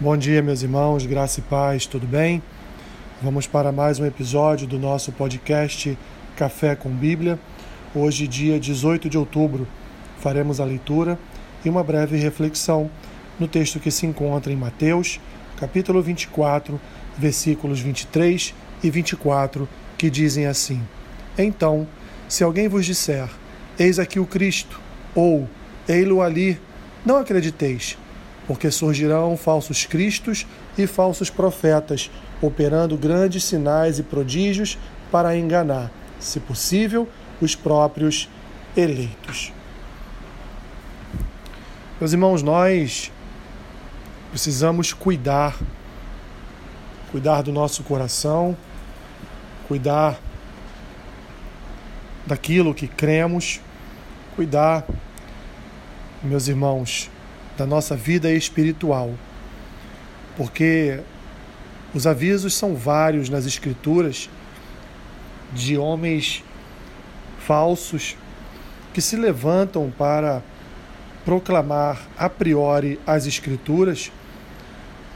Bom dia, meus irmãos, graça e paz, tudo bem? Vamos para mais um episódio do nosso podcast Café com Bíblia. Hoje, dia 18 de outubro, faremos a leitura e uma breve reflexão no texto que se encontra em Mateus, capítulo 24, versículos 23 e 24, que dizem assim: Então, se alguém vos disser, Eis aqui o Cristo, ou Ei-lo ali, não acrediteis porque surgirão falsos cristos e falsos profetas, operando grandes sinais e prodígios para enganar, se possível, os próprios eleitos. Meus irmãos, nós precisamos cuidar, cuidar do nosso coração, cuidar daquilo que cremos, cuidar, meus irmãos, da nossa vida espiritual. Porque os avisos são vários nas Escrituras de homens falsos que se levantam para proclamar a priori as Escrituras,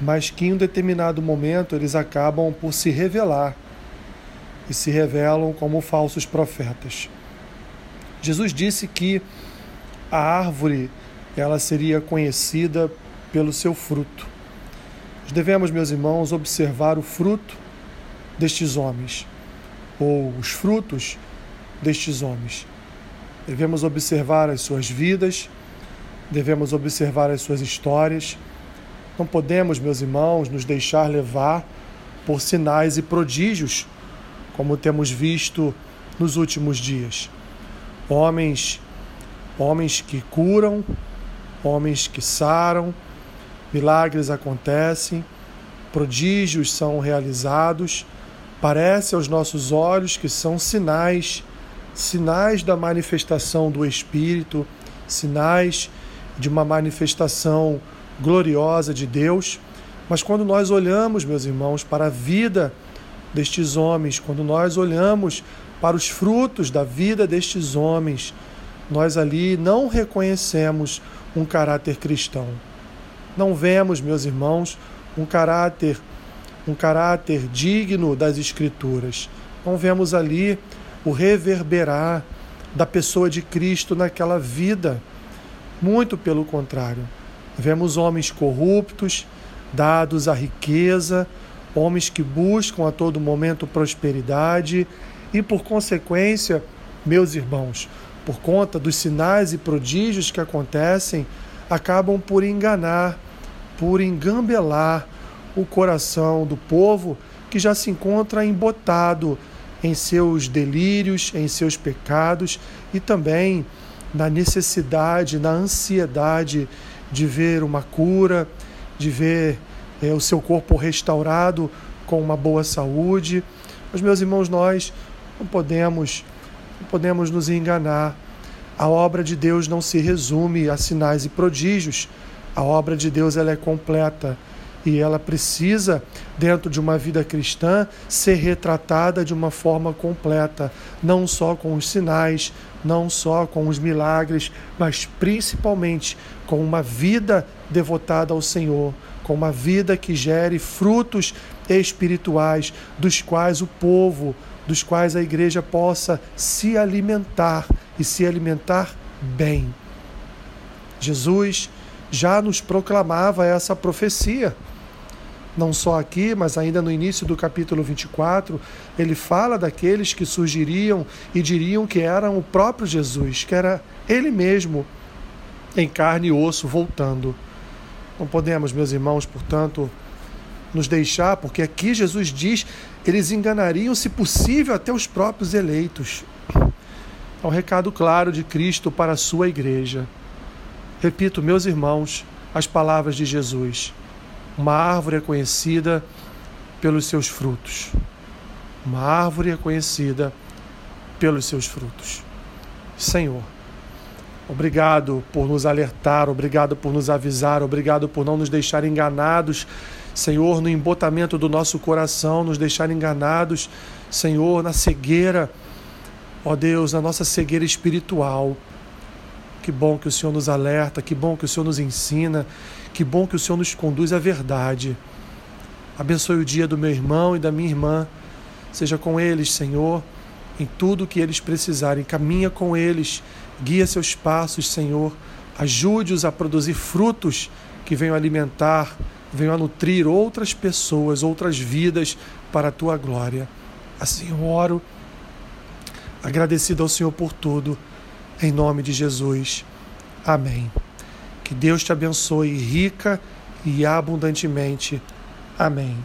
mas que em um determinado momento eles acabam por se revelar e se revelam como falsos profetas. Jesus disse que a árvore ela seria conhecida pelo seu fruto. Devemos, meus irmãos, observar o fruto destes homens, ou os frutos destes homens. Devemos observar as suas vidas, devemos observar as suas histórias. Não podemos, meus irmãos, nos deixar levar por sinais e prodígios, como temos visto nos últimos dias. Homens, homens que curam, homens que saram, milagres acontecem, prodígios são realizados, parece aos nossos olhos que são sinais, sinais da manifestação do Espírito, sinais de uma manifestação gloriosa de Deus. Mas quando nós olhamos, meus irmãos, para a vida destes homens, quando nós olhamos para os frutos da vida destes homens, nós ali não reconhecemos um caráter cristão. Não vemos, meus irmãos, um caráter um caráter digno das escrituras. Não vemos ali o reverberar da pessoa de Cristo naquela vida. Muito pelo contrário. Vemos homens corruptos, dados à riqueza, homens que buscam a todo momento prosperidade e, por consequência, meus irmãos, por conta dos sinais e prodígios que acontecem, acabam por enganar, por engambelar o coração do povo que já se encontra embotado em seus delírios, em seus pecados e também na necessidade, na ansiedade de ver uma cura, de ver é, o seu corpo restaurado com uma boa saúde. Mas, meus irmãos, nós não podemos podemos nos enganar. A obra de Deus não se resume a sinais e prodígios. A obra de Deus ela é completa e ela precisa, dentro de uma vida cristã, ser retratada de uma forma completa, não só com os sinais, não só com os milagres, mas principalmente com uma vida devotada ao Senhor, com uma vida que gere frutos espirituais, dos quais o povo dos quais a igreja possa se alimentar e se alimentar bem. Jesus já nos proclamava essa profecia. Não só aqui, mas ainda no início do capítulo 24, ele fala daqueles que surgiriam e diriam que eram o próprio Jesus, que era ele mesmo em carne e osso voltando. Não podemos, meus irmãos, portanto, nos deixar, porque aqui Jesus diz, eles enganariam, se possível, até os próprios eleitos. É um recado claro de Cristo para a sua igreja. Repito, meus irmãos, as palavras de Jesus. Uma árvore é conhecida pelos seus frutos. Uma árvore é conhecida pelos seus frutos. Senhor, obrigado por nos alertar, obrigado por nos avisar, obrigado por não nos deixar enganados Senhor, no embotamento do nosso coração, nos deixar enganados, Senhor, na cegueira, ó Deus, na nossa cegueira espiritual. Que bom que o Senhor nos alerta, que bom que o Senhor nos ensina, Que bom que o Senhor nos conduz à verdade. Abençoe o dia do meu irmão e da minha irmã. Seja com eles, Senhor, em tudo que eles precisarem. Caminha com eles, guia seus passos, Senhor. Ajude-os a produzir frutos que venham alimentar, venham a nutrir outras pessoas, outras vidas para a tua glória. Assim eu oro, agradecido ao Senhor por tudo, em nome de Jesus. Amém. Que Deus te abençoe rica e abundantemente. Amém.